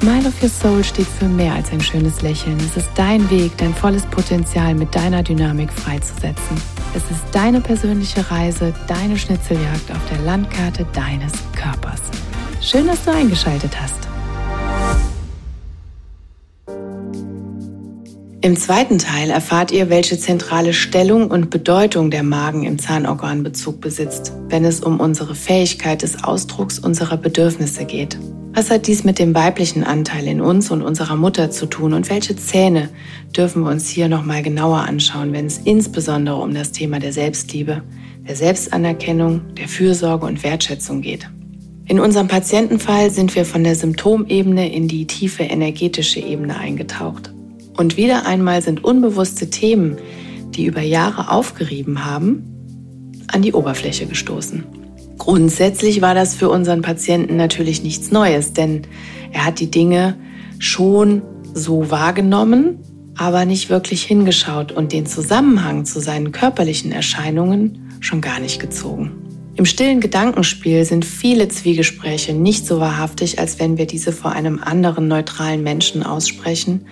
Smile of Your Soul steht für mehr als ein schönes Lächeln. Es ist dein Weg, dein volles Potenzial mit deiner Dynamik freizusetzen. Es ist deine persönliche Reise, deine Schnitzeljagd auf der Landkarte deines Körpers. Schön, dass du eingeschaltet hast. Im zweiten Teil erfahrt ihr, welche zentrale Stellung und Bedeutung der Magen im Zahnorganbezug besitzt, wenn es um unsere Fähigkeit des Ausdrucks unserer Bedürfnisse geht. Was hat dies mit dem weiblichen Anteil in uns und unserer Mutter zu tun und welche Zähne dürfen wir uns hier nochmal genauer anschauen, wenn es insbesondere um das Thema der Selbstliebe, der Selbstanerkennung, der Fürsorge und Wertschätzung geht? In unserem Patientenfall sind wir von der Symptomebene in die tiefe energetische Ebene eingetaucht. Und wieder einmal sind unbewusste Themen, die über Jahre aufgerieben haben, an die Oberfläche gestoßen. Grundsätzlich war das für unseren Patienten natürlich nichts Neues, denn er hat die Dinge schon so wahrgenommen, aber nicht wirklich hingeschaut und den Zusammenhang zu seinen körperlichen Erscheinungen schon gar nicht gezogen. Im stillen Gedankenspiel sind viele Zwiegespräche nicht so wahrhaftig, als wenn wir diese vor einem anderen neutralen Menschen aussprechen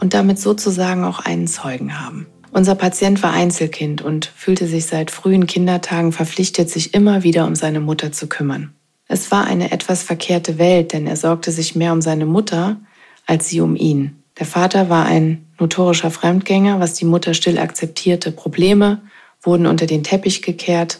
und damit sozusagen auch einen Zeugen haben. Unser Patient war Einzelkind und fühlte sich seit frühen Kindertagen verpflichtet, sich immer wieder um seine Mutter zu kümmern. Es war eine etwas verkehrte Welt, denn er sorgte sich mehr um seine Mutter als sie um ihn. Der Vater war ein notorischer Fremdgänger, was die Mutter still akzeptierte. Probleme wurden unter den Teppich gekehrt,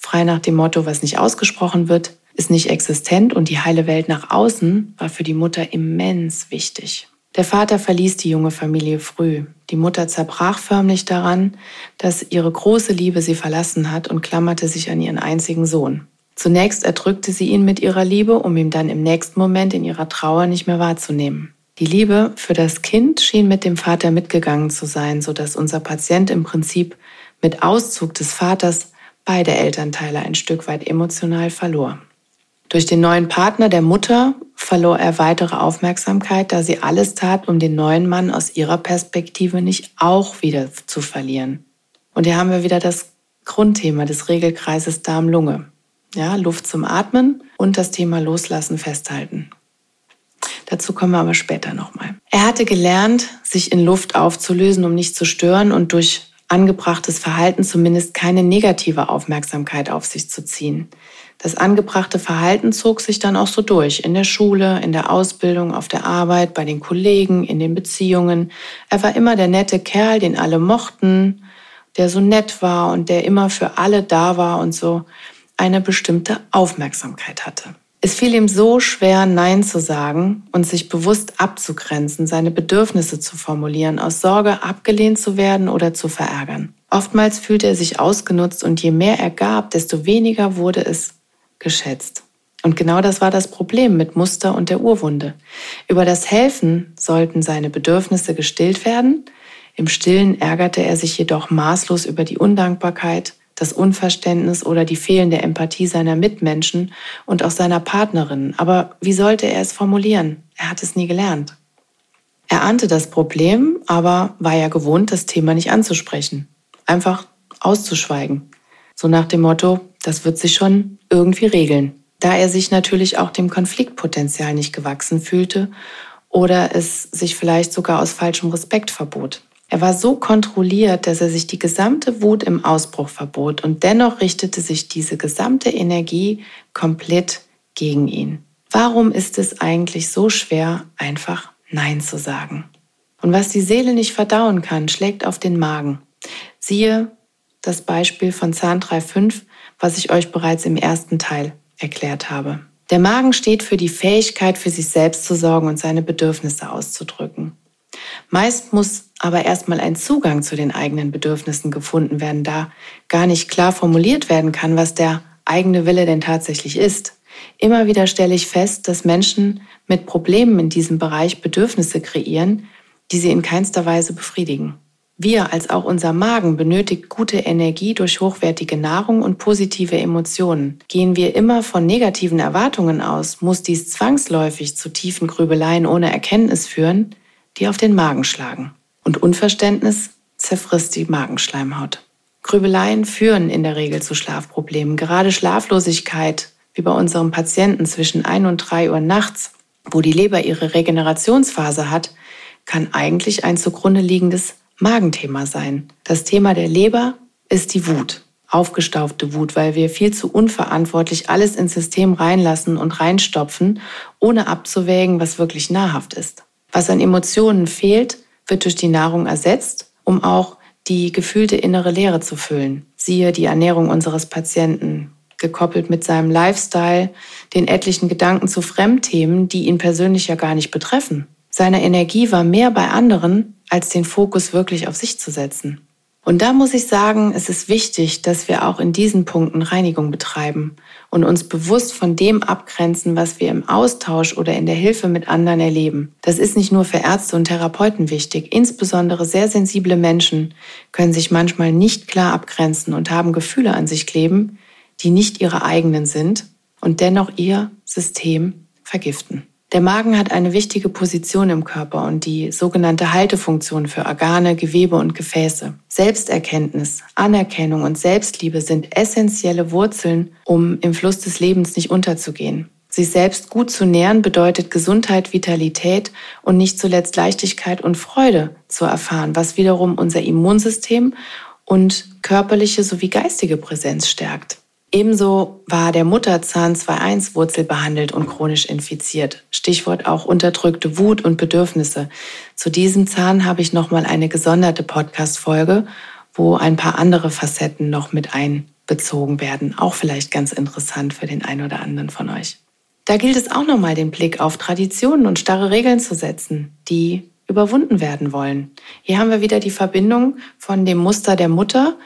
frei nach dem Motto, was nicht ausgesprochen wird, ist nicht existent und die heile Welt nach außen war für die Mutter immens wichtig. Der Vater verließ die junge Familie früh. Die Mutter zerbrach förmlich daran, dass ihre große Liebe sie verlassen hat und klammerte sich an ihren einzigen Sohn. Zunächst erdrückte sie ihn mit ihrer Liebe, um ihn dann im nächsten Moment in ihrer Trauer nicht mehr wahrzunehmen. Die Liebe für das Kind schien mit dem Vater mitgegangen zu sein, so dass unser Patient im Prinzip mit Auszug des Vaters beide Elternteile ein Stück weit emotional verlor. Durch den neuen Partner der Mutter verlor er weitere Aufmerksamkeit, da sie alles tat, um den neuen Mann aus ihrer Perspektive nicht auch wieder zu verlieren. Und hier haben wir wieder das Grundthema des Regelkreises Darm-Lunge. Ja, Luft zum Atmen und das Thema Loslassen festhalten. Dazu kommen wir aber später nochmal. Er hatte gelernt, sich in Luft aufzulösen, um nicht zu stören und durch angebrachtes Verhalten zumindest keine negative Aufmerksamkeit auf sich zu ziehen. Das angebrachte Verhalten zog sich dann auch so durch, in der Schule, in der Ausbildung, auf der Arbeit, bei den Kollegen, in den Beziehungen. Er war immer der nette Kerl, den alle mochten, der so nett war und der immer für alle da war und so eine bestimmte Aufmerksamkeit hatte. Es fiel ihm so schwer, Nein zu sagen und sich bewusst abzugrenzen, seine Bedürfnisse zu formulieren, aus Sorge abgelehnt zu werden oder zu verärgern. Oftmals fühlte er sich ausgenutzt und je mehr er gab, desto weniger wurde es geschätzt. Und genau das war das Problem mit Muster und der Urwunde. Über das Helfen sollten seine Bedürfnisse gestillt werden. Im Stillen ärgerte er sich jedoch maßlos über die Undankbarkeit, das Unverständnis oder die fehlende Empathie seiner Mitmenschen und auch seiner Partnerin. Aber wie sollte er es formulieren? Er hat es nie gelernt. Er ahnte das Problem, aber war ja gewohnt, das Thema nicht anzusprechen. Einfach auszuschweigen. So nach dem Motto, das wird sich schon irgendwie regeln. Da er sich natürlich auch dem Konfliktpotenzial nicht gewachsen fühlte oder es sich vielleicht sogar aus falschem Respekt verbot. Er war so kontrolliert, dass er sich die gesamte Wut im Ausbruch verbot und dennoch richtete sich diese gesamte Energie komplett gegen ihn. Warum ist es eigentlich so schwer, einfach Nein zu sagen? Und was die Seele nicht verdauen kann, schlägt auf den Magen. Siehe das Beispiel von Zahn 3.5 was ich euch bereits im ersten Teil erklärt habe. Der Magen steht für die Fähigkeit, für sich selbst zu sorgen und seine Bedürfnisse auszudrücken. Meist muss aber erstmal ein Zugang zu den eigenen Bedürfnissen gefunden werden, da gar nicht klar formuliert werden kann, was der eigene Wille denn tatsächlich ist. Immer wieder stelle ich fest, dass Menschen mit Problemen in diesem Bereich Bedürfnisse kreieren, die sie in keinster Weise befriedigen. Wir als auch unser Magen benötigt gute Energie durch hochwertige Nahrung und positive Emotionen. Gehen wir immer von negativen Erwartungen aus, muss dies zwangsläufig zu tiefen Grübeleien ohne Erkenntnis führen, die auf den Magen schlagen. Und Unverständnis zerfrisst die Magenschleimhaut. Grübeleien führen in der Regel zu Schlafproblemen. Gerade Schlaflosigkeit, wie bei unserem Patienten zwischen 1 und 3 Uhr nachts, wo die Leber ihre Regenerationsphase hat, kann eigentlich ein zugrunde liegendes Magenthema sein. Das Thema der Leber ist die Wut, aufgestaufte Wut, weil wir viel zu unverantwortlich alles ins System reinlassen und reinstopfen, ohne abzuwägen, was wirklich nahrhaft ist. Was an Emotionen fehlt, wird durch die Nahrung ersetzt, um auch die gefühlte innere Leere zu füllen. Siehe die Ernährung unseres Patienten, gekoppelt mit seinem Lifestyle, den etlichen Gedanken zu Fremdthemen, die ihn persönlich ja gar nicht betreffen. Seine Energie war mehr bei anderen als den Fokus wirklich auf sich zu setzen. Und da muss ich sagen, es ist wichtig, dass wir auch in diesen Punkten Reinigung betreiben und uns bewusst von dem abgrenzen, was wir im Austausch oder in der Hilfe mit anderen erleben. Das ist nicht nur für Ärzte und Therapeuten wichtig. Insbesondere sehr sensible Menschen können sich manchmal nicht klar abgrenzen und haben Gefühle an sich kleben, die nicht ihre eigenen sind und dennoch ihr System vergiften. Der Magen hat eine wichtige Position im Körper und die sogenannte Haltefunktion für Organe, Gewebe und Gefäße. Selbsterkenntnis, Anerkennung und Selbstliebe sind essentielle Wurzeln, um im Fluss des Lebens nicht unterzugehen. Sich selbst gut zu nähren bedeutet Gesundheit, Vitalität und nicht zuletzt Leichtigkeit und Freude zu erfahren, was wiederum unser Immunsystem und körperliche sowie geistige Präsenz stärkt. Ebenso war der Mutterzahn 2.1 Wurzel behandelt und chronisch infiziert. Stichwort auch unterdrückte Wut und Bedürfnisse. Zu diesem Zahn habe ich nochmal eine gesonderte Podcast-Folge, wo ein paar andere Facetten noch mit einbezogen werden. Auch vielleicht ganz interessant für den einen oder anderen von euch. Da gilt es auch nochmal den Blick auf Traditionen und starre Regeln zu setzen, die überwunden werden wollen. Hier haben wir wieder die Verbindung von dem Muster der Mutter,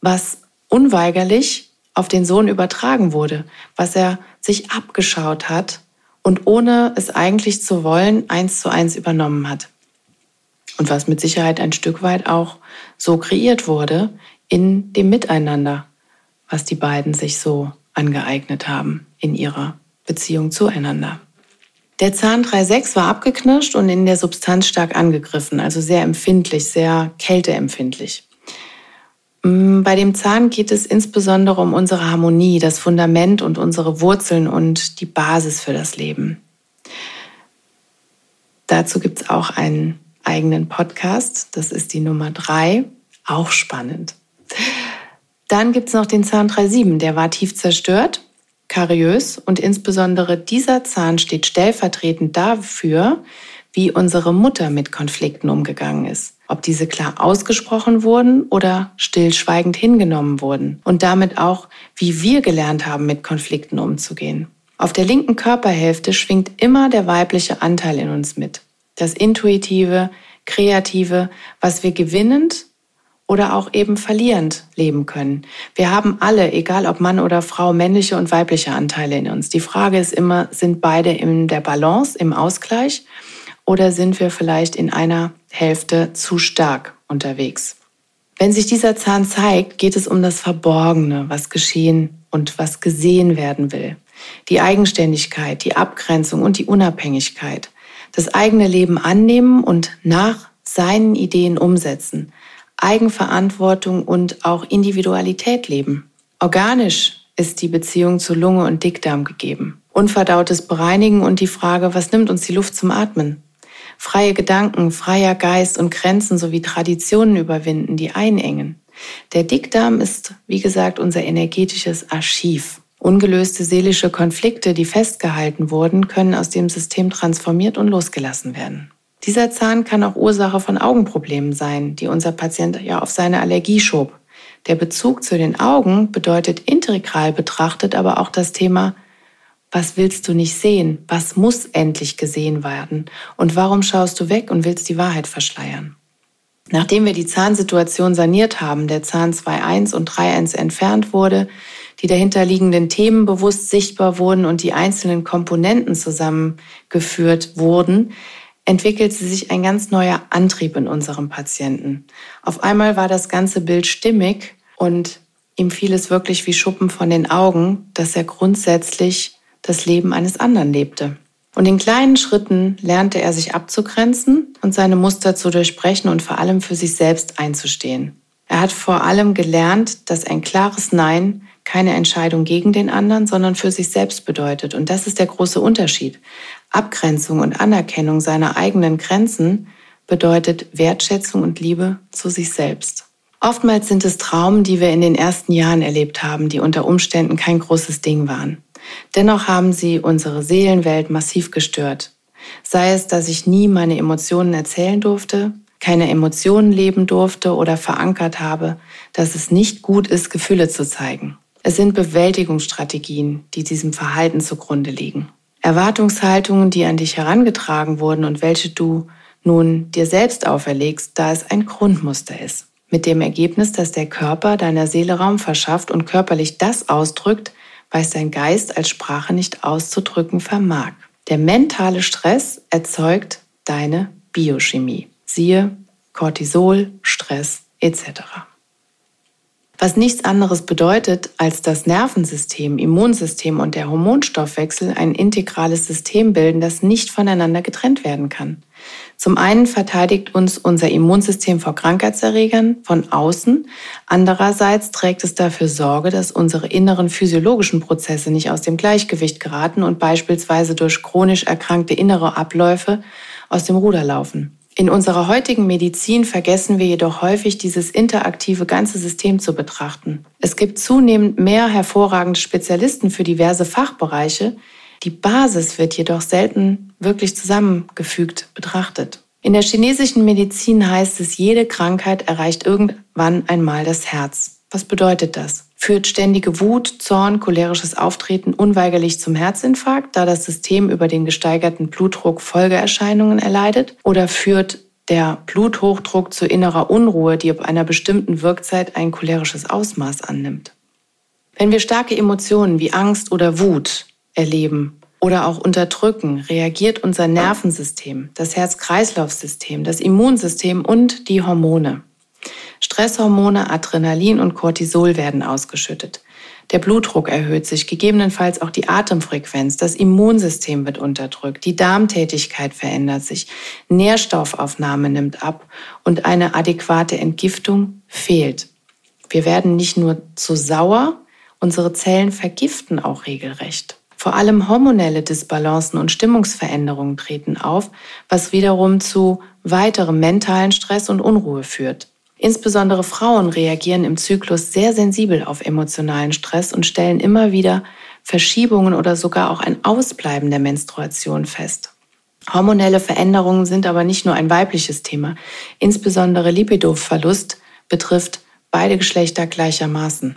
was unweigerlich auf den Sohn übertragen wurde, was er sich abgeschaut hat und ohne es eigentlich zu wollen, eins zu eins übernommen hat. Und was mit Sicherheit ein Stück weit auch so kreiert wurde in dem Miteinander, was die beiden sich so angeeignet haben in ihrer Beziehung zueinander. Der Zahn 3.6 war abgeknirscht und in der Substanz stark angegriffen, also sehr empfindlich, sehr kälteempfindlich. Mm, bei dem Zahn geht es insbesondere um unsere Harmonie, das Fundament und unsere Wurzeln und die Basis für das Leben. Dazu gibt es auch einen eigenen Podcast, das ist die Nummer drei, auch spannend. Dann gibt es noch den Zahn 3.7, der war tief zerstört, kariös und insbesondere dieser Zahn steht stellvertretend dafür, wie unsere Mutter mit Konflikten umgegangen ist. Ob diese klar ausgesprochen wurden oder stillschweigend hingenommen wurden. Und damit auch, wie wir gelernt haben, mit Konflikten umzugehen. Auf der linken Körperhälfte schwingt immer der weibliche Anteil in uns mit. Das intuitive, kreative, was wir gewinnend oder auch eben verlierend leben können. Wir haben alle, egal ob Mann oder Frau, männliche und weibliche Anteile in uns. Die Frage ist immer, sind beide in der Balance, im Ausgleich? Oder sind wir vielleicht in einer Hälfte zu stark unterwegs? Wenn sich dieser Zahn zeigt, geht es um das Verborgene, was geschehen und was gesehen werden will. Die Eigenständigkeit, die Abgrenzung und die Unabhängigkeit. Das eigene Leben annehmen und nach seinen Ideen umsetzen. Eigenverantwortung und auch Individualität leben. Organisch ist die Beziehung zu Lunge und Dickdarm gegeben. Unverdautes Bereinigen und die Frage, was nimmt uns die Luft zum Atmen? Freie Gedanken, freier Geist und Grenzen sowie Traditionen überwinden, die einengen. Der Dickdarm ist, wie gesagt, unser energetisches Archiv. Ungelöste seelische Konflikte, die festgehalten wurden, können aus dem System transformiert und losgelassen werden. Dieser Zahn kann auch Ursache von Augenproblemen sein, die unser Patient ja auf seine Allergie schob. Der Bezug zu den Augen bedeutet integral betrachtet aber auch das Thema was willst du nicht sehen? Was muss endlich gesehen werden? Und warum schaust du weg und willst die Wahrheit verschleiern? Nachdem wir die Zahnsituation saniert haben, der Zahn 2.1 und 3.1 entfernt wurde, die dahinterliegenden Themen bewusst sichtbar wurden und die einzelnen Komponenten zusammengeführt wurden, entwickelte sich ein ganz neuer Antrieb in unserem Patienten. Auf einmal war das ganze Bild stimmig und ihm fiel es wirklich wie Schuppen von den Augen, dass er grundsätzlich das Leben eines anderen lebte. Und in kleinen Schritten lernte er sich abzugrenzen und seine Muster zu durchbrechen und vor allem für sich selbst einzustehen. Er hat vor allem gelernt, dass ein klares Nein keine Entscheidung gegen den anderen, sondern für sich selbst bedeutet. Und das ist der große Unterschied. Abgrenzung und Anerkennung seiner eigenen Grenzen bedeutet Wertschätzung und Liebe zu sich selbst. Oftmals sind es Traumen, die wir in den ersten Jahren erlebt haben, die unter Umständen kein großes Ding waren. Dennoch haben sie unsere Seelenwelt massiv gestört. Sei es, dass ich nie meine Emotionen erzählen durfte, keine Emotionen leben durfte oder verankert habe, dass es nicht gut ist, Gefühle zu zeigen. Es sind Bewältigungsstrategien, die diesem Verhalten zugrunde liegen. Erwartungshaltungen, die an dich herangetragen wurden und welche du nun dir selbst auferlegst, da es ein Grundmuster ist. Mit dem Ergebnis, dass der Körper deiner Seele Raum verschafft und körperlich das ausdrückt, was dein Geist als Sprache nicht auszudrücken vermag. Der mentale Stress erzeugt deine Biochemie. Siehe Cortisol, Stress etc was nichts anderes bedeutet, als das Nervensystem, Immunsystem und der Hormonstoffwechsel ein integrales System bilden, das nicht voneinander getrennt werden kann. Zum einen verteidigt uns unser Immunsystem vor Krankheitserregern von außen, andererseits trägt es dafür Sorge, dass unsere inneren physiologischen Prozesse nicht aus dem Gleichgewicht geraten und beispielsweise durch chronisch erkrankte innere Abläufe aus dem Ruder laufen. In unserer heutigen Medizin vergessen wir jedoch häufig, dieses interaktive ganze System zu betrachten. Es gibt zunehmend mehr hervorragende Spezialisten für diverse Fachbereiche. Die Basis wird jedoch selten wirklich zusammengefügt betrachtet. In der chinesischen Medizin heißt es, jede Krankheit erreicht irgendwann einmal das Herz. Was bedeutet das? Führt ständige Wut, Zorn, cholerisches Auftreten unweigerlich zum Herzinfarkt, da das System über den gesteigerten Blutdruck Folgeerscheinungen erleidet? Oder führt der Bluthochdruck zu innerer Unruhe, die ab einer bestimmten Wirkzeit ein cholerisches Ausmaß annimmt? Wenn wir starke Emotionen wie Angst oder Wut erleben oder auch unterdrücken, reagiert unser Nervensystem, das Herz-Kreislauf-System, das Immunsystem und die Hormone. Stresshormone, Adrenalin und Cortisol werden ausgeschüttet. Der Blutdruck erhöht sich, gegebenenfalls auch die Atemfrequenz, das Immunsystem wird unterdrückt, die Darmtätigkeit verändert sich, Nährstoffaufnahme nimmt ab und eine adäquate Entgiftung fehlt. Wir werden nicht nur zu sauer, unsere Zellen vergiften auch regelrecht. Vor allem hormonelle Disbalancen und Stimmungsveränderungen treten auf, was wiederum zu weiterem mentalen Stress und Unruhe führt. Insbesondere Frauen reagieren im Zyklus sehr sensibel auf emotionalen Stress und stellen immer wieder Verschiebungen oder sogar auch ein Ausbleiben der Menstruation fest. Hormonelle Veränderungen sind aber nicht nur ein weibliches Thema. Insbesondere Lipidoverlust betrifft beide Geschlechter gleichermaßen.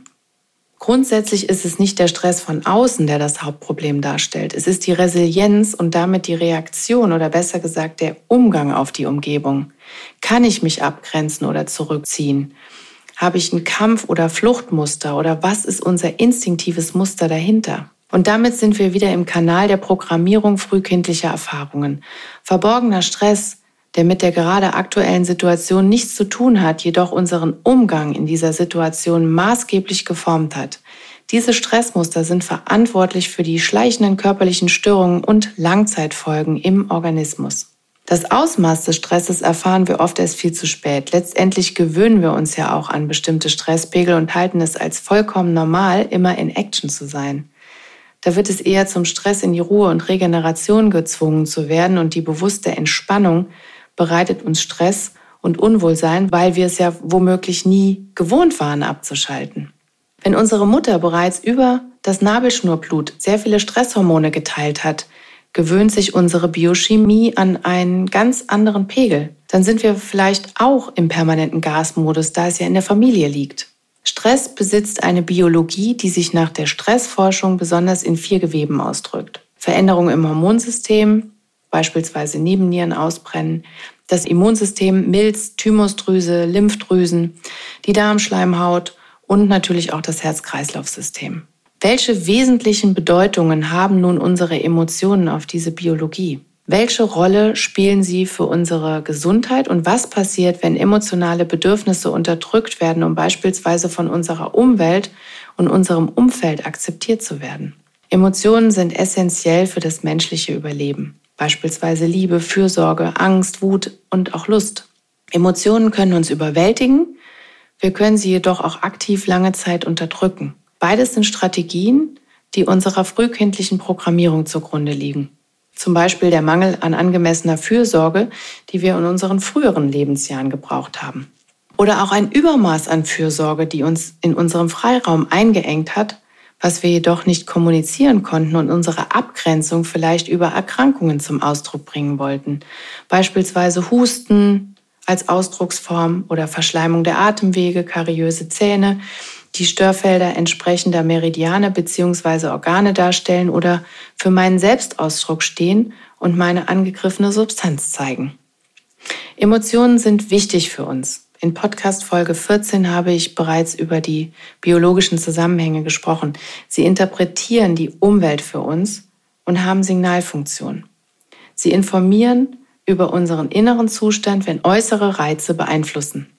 Grundsätzlich ist es nicht der Stress von außen, der das Hauptproblem darstellt. Es ist die Resilienz und damit die Reaktion oder besser gesagt der Umgang auf die Umgebung. Kann ich mich abgrenzen oder zurückziehen? Habe ich ein Kampf- oder Fluchtmuster oder was ist unser instinktives Muster dahinter? Und damit sind wir wieder im Kanal der Programmierung frühkindlicher Erfahrungen. Verborgener Stress der mit der gerade aktuellen Situation nichts zu tun hat, jedoch unseren Umgang in dieser Situation maßgeblich geformt hat. Diese Stressmuster sind verantwortlich für die schleichenden körperlichen Störungen und Langzeitfolgen im Organismus. Das Ausmaß des Stresses erfahren wir oft erst viel zu spät. Letztendlich gewöhnen wir uns ja auch an bestimmte Stresspegel und halten es als vollkommen normal, immer in Action zu sein. Da wird es eher zum Stress in die Ruhe und Regeneration gezwungen zu werden und die bewusste Entspannung bereitet uns Stress und Unwohlsein, weil wir es ja womöglich nie gewohnt waren abzuschalten. Wenn unsere Mutter bereits über das Nabelschnurblut sehr viele Stresshormone geteilt hat, gewöhnt sich unsere Biochemie an einen ganz anderen Pegel. Dann sind wir vielleicht auch im permanenten Gasmodus, da es ja in der Familie liegt. Stress besitzt eine Biologie, die sich nach der Stressforschung besonders in vier Geweben ausdrückt. Veränderungen im Hormonsystem, beispielsweise Nebennieren ausbrennen, das Immunsystem, Milz, Thymusdrüse, Lymphdrüsen, die Darmschleimhaut und natürlich auch das Herz-Kreislauf-System. Welche wesentlichen Bedeutungen haben nun unsere Emotionen auf diese Biologie? Welche Rolle spielen sie für unsere Gesundheit und was passiert, wenn emotionale Bedürfnisse unterdrückt werden, um beispielsweise von unserer Umwelt und unserem Umfeld akzeptiert zu werden? Emotionen sind essentiell für das menschliche Überleben, beispielsweise Liebe, Fürsorge, Angst, Wut und auch Lust. Emotionen können uns überwältigen, wir können sie jedoch auch aktiv lange Zeit unterdrücken. Beides sind Strategien, die unserer frühkindlichen Programmierung zugrunde liegen. Zum Beispiel der Mangel an angemessener Fürsorge, die wir in unseren früheren Lebensjahren gebraucht haben. Oder auch ein Übermaß an Fürsorge, die uns in unserem Freiraum eingeengt hat, was wir jedoch nicht kommunizieren konnten und unsere Abgrenzung vielleicht über Erkrankungen zum Ausdruck bringen wollten. Beispielsweise Husten als Ausdrucksform oder Verschleimung der Atemwege, kariöse Zähne, die Störfelder entsprechender Meridiane bzw. Organe darstellen oder für meinen Selbstausdruck stehen und meine angegriffene Substanz zeigen. Emotionen sind wichtig für uns. In Podcast Folge 14 habe ich bereits über die biologischen Zusammenhänge gesprochen. Sie interpretieren die Umwelt für uns und haben Signalfunktion. Sie informieren über unseren inneren Zustand, wenn äußere Reize beeinflussen.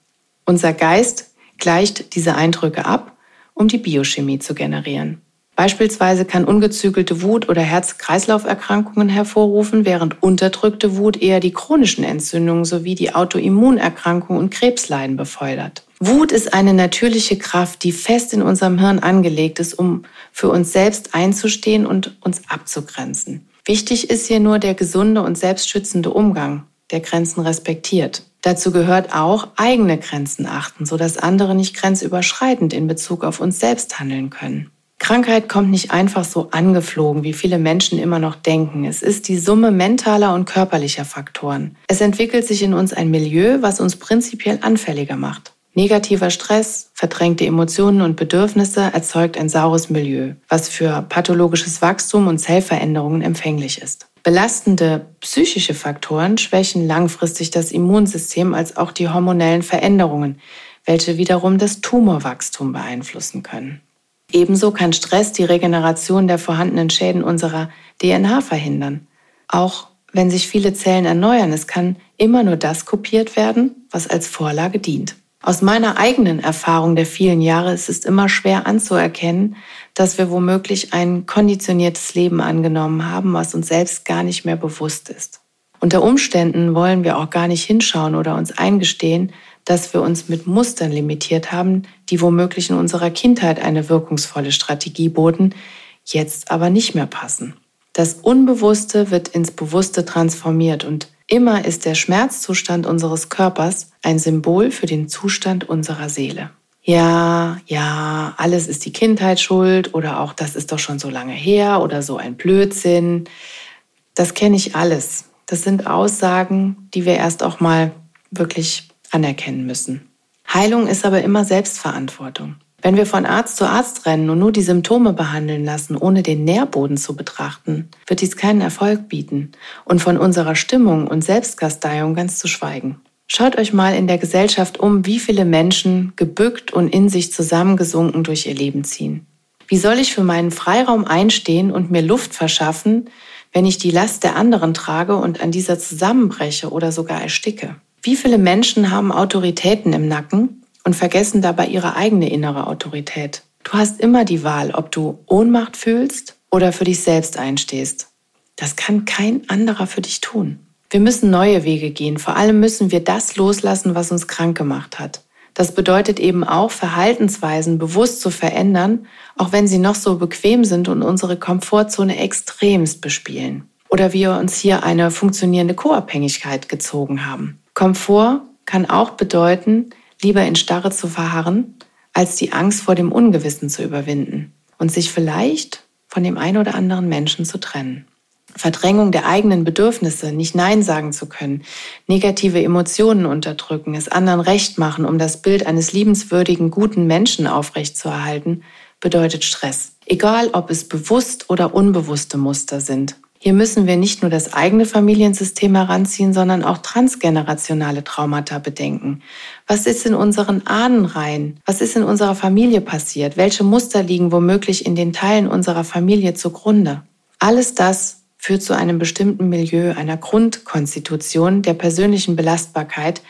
Unser Geist gleicht diese Eindrücke ab, um die Biochemie zu generieren. Beispielsweise kann ungezügelte Wut oder Herz-Kreislauf-Erkrankungen hervorrufen, während unterdrückte Wut eher die chronischen Entzündungen sowie die Autoimmunerkrankungen und Krebsleiden befördert. Wut ist eine natürliche Kraft, die fest in unserem Hirn angelegt ist, um für uns selbst einzustehen und uns abzugrenzen. Wichtig ist hier nur der gesunde und selbstschützende Umgang, der Grenzen respektiert. Dazu gehört auch eigene Grenzen achten, sodass andere nicht grenzüberschreitend in Bezug auf uns selbst handeln können. Krankheit kommt nicht einfach so angeflogen, wie viele Menschen immer noch denken. Es ist die Summe mentaler und körperlicher Faktoren. Es entwickelt sich in uns ein Milieu, was uns prinzipiell anfälliger macht. Negativer Stress, verdrängte Emotionen und Bedürfnisse erzeugt ein saures Milieu, was für pathologisches Wachstum und Zellveränderungen empfänglich ist. Belastende psychische Faktoren schwächen langfristig das Immunsystem als auch die hormonellen Veränderungen, welche wiederum das Tumorwachstum beeinflussen können. Ebenso kann Stress die Regeneration der vorhandenen Schäden unserer DNA verhindern. Auch wenn sich viele Zellen erneuern, es kann immer nur das kopiert werden, was als Vorlage dient. Aus meiner eigenen Erfahrung der vielen Jahre ist es immer schwer anzuerkennen, dass wir womöglich ein konditioniertes Leben angenommen haben, was uns selbst gar nicht mehr bewusst ist. Unter Umständen wollen wir auch gar nicht hinschauen oder uns eingestehen, dass wir uns mit Mustern limitiert haben, die womöglich in unserer Kindheit eine wirkungsvolle Strategie boten, jetzt aber nicht mehr passen. Das Unbewusste wird ins Bewusste transformiert und Immer ist der Schmerzzustand unseres Körpers ein Symbol für den Zustand unserer Seele. Ja, ja, alles ist die Kindheit schuld oder auch das ist doch schon so lange her oder so ein Blödsinn. Das kenne ich alles. Das sind Aussagen, die wir erst auch mal wirklich anerkennen müssen. Heilung ist aber immer Selbstverantwortung. Wenn wir von Arzt zu Arzt rennen und nur die Symptome behandeln lassen, ohne den Nährboden zu betrachten, wird dies keinen Erfolg bieten und von unserer Stimmung und Selbstkasteiung ganz zu schweigen. Schaut euch mal in der Gesellschaft um, wie viele Menschen gebückt und in sich zusammengesunken durch ihr Leben ziehen. Wie soll ich für meinen Freiraum einstehen und mir Luft verschaffen, wenn ich die Last der anderen trage und an dieser zusammenbreche oder sogar ersticke? Wie viele Menschen haben Autoritäten im Nacken und vergessen dabei ihre eigene innere Autorität. Du hast immer die Wahl, ob du Ohnmacht fühlst oder für dich selbst einstehst. Das kann kein anderer für dich tun. Wir müssen neue Wege gehen. Vor allem müssen wir das loslassen, was uns krank gemacht hat. Das bedeutet eben auch, Verhaltensweisen bewusst zu verändern, auch wenn sie noch so bequem sind und unsere Komfortzone extremst bespielen. Oder wir uns hier eine funktionierende Co-Abhängigkeit gezogen haben. Komfort kann auch bedeuten, lieber in Starre zu verharren, als die Angst vor dem Ungewissen zu überwinden und sich vielleicht von dem ein oder anderen Menschen zu trennen. Verdrängung der eigenen Bedürfnisse, nicht Nein sagen zu können, negative Emotionen unterdrücken, es anderen recht machen, um das Bild eines liebenswürdigen, guten Menschen aufrechtzuerhalten, bedeutet Stress. Egal, ob es bewusst oder unbewusste Muster sind. Hier müssen wir nicht nur das eigene Familiensystem heranziehen, sondern auch transgenerationale Traumata bedenken. Was ist in unseren Ahnenreihen? Was ist in unserer Familie passiert? Welche Muster liegen womöglich in den Teilen unserer Familie zugrunde? Alles das führt zu einem bestimmten Milieu, einer Grundkonstitution der persönlichen Belastbarkeit,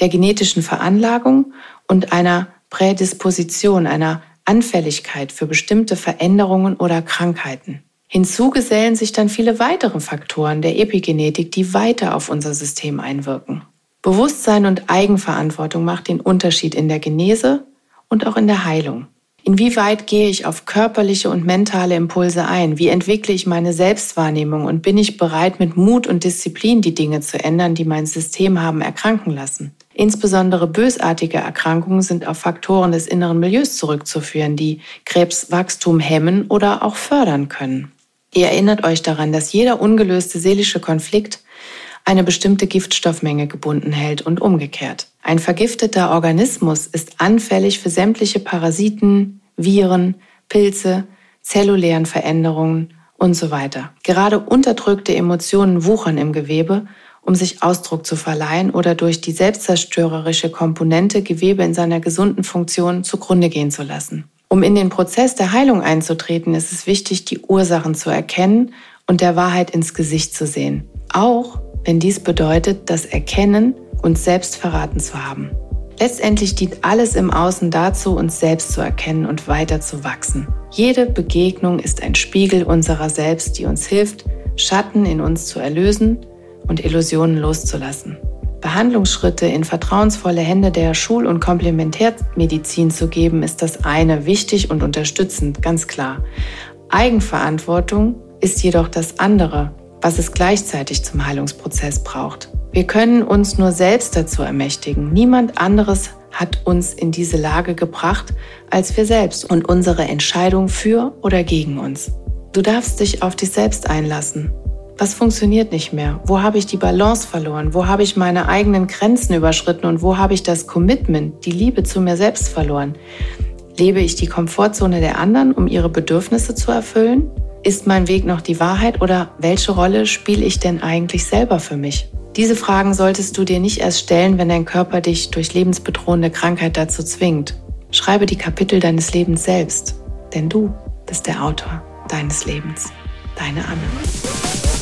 der genetischen Veranlagung und einer Prädisposition, einer Anfälligkeit für bestimmte Veränderungen oder Krankheiten. Hinzu gesellen sich dann viele weitere Faktoren der Epigenetik, die weiter auf unser System einwirken. Bewusstsein und Eigenverantwortung macht den Unterschied in der Genese und auch in der Heilung. Inwieweit gehe ich auf körperliche und mentale Impulse ein? Wie entwickle ich meine Selbstwahrnehmung und bin ich bereit, mit Mut und Disziplin die Dinge zu ändern, die mein System haben erkranken lassen? Insbesondere bösartige Erkrankungen sind auf Faktoren des inneren Milieus zurückzuführen, die Krebswachstum hemmen oder auch fördern können. Ihr erinnert euch daran, dass jeder ungelöste seelische Konflikt eine bestimmte Giftstoffmenge gebunden hält und umgekehrt. Ein vergifteter Organismus ist anfällig für sämtliche Parasiten, Viren, Pilze, zellulären Veränderungen und so weiter. Gerade unterdrückte Emotionen wuchern im Gewebe, um sich Ausdruck zu verleihen oder durch die selbstzerstörerische Komponente Gewebe in seiner gesunden Funktion zugrunde gehen zu lassen. Um in den Prozess der Heilung einzutreten, ist es wichtig, die Ursachen zu erkennen und der Wahrheit ins Gesicht zu sehen. Auch wenn dies bedeutet, das Erkennen, uns selbst verraten zu haben. Letztendlich dient alles im Außen dazu, uns selbst zu erkennen und weiter zu wachsen. Jede Begegnung ist ein Spiegel unserer selbst, die uns hilft, Schatten in uns zu erlösen und Illusionen loszulassen. Behandlungsschritte in vertrauensvolle Hände der Schul- und Komplementärmedizin zu geben, ist das eine, wichtig und unterstützend, ganz klar. Eigenverantwortung ist jedoch das andere, was es gleichzeitig zum Heilungsprozess braucht. Wir können uns nur selbst dazu ermächtigen. Niemand anderes hat uns in diese Lage gebracht als wir selbst und unsere Entscheidung für oder gegen uns. Du darfst dich auf dich selbst einlassen. Was funktioniert nicht mehr? Wo habe ich die Balance verloren? Wo habe ich meine eigenen Grenzen überschritten und wo habe ich das Commitment, die Liebe zu mir selbst verloren? Lebe ich die Komfortzone der anderen, um ihre Bedürfnisse zu erfüllen? Ist mein Weg noch die Wahrheit oder welche Rolle spiele ich denn eigentlich selber für mich? Diese Fragen solltest du dir nicht erst stellen, wenn dein Körper dich durch lebensbedrohende Krankheit dazu zwingt. Schreibe die Kapitel deines Lebens selbst, denn du bist der Autor deines Lebens. Deine Anne.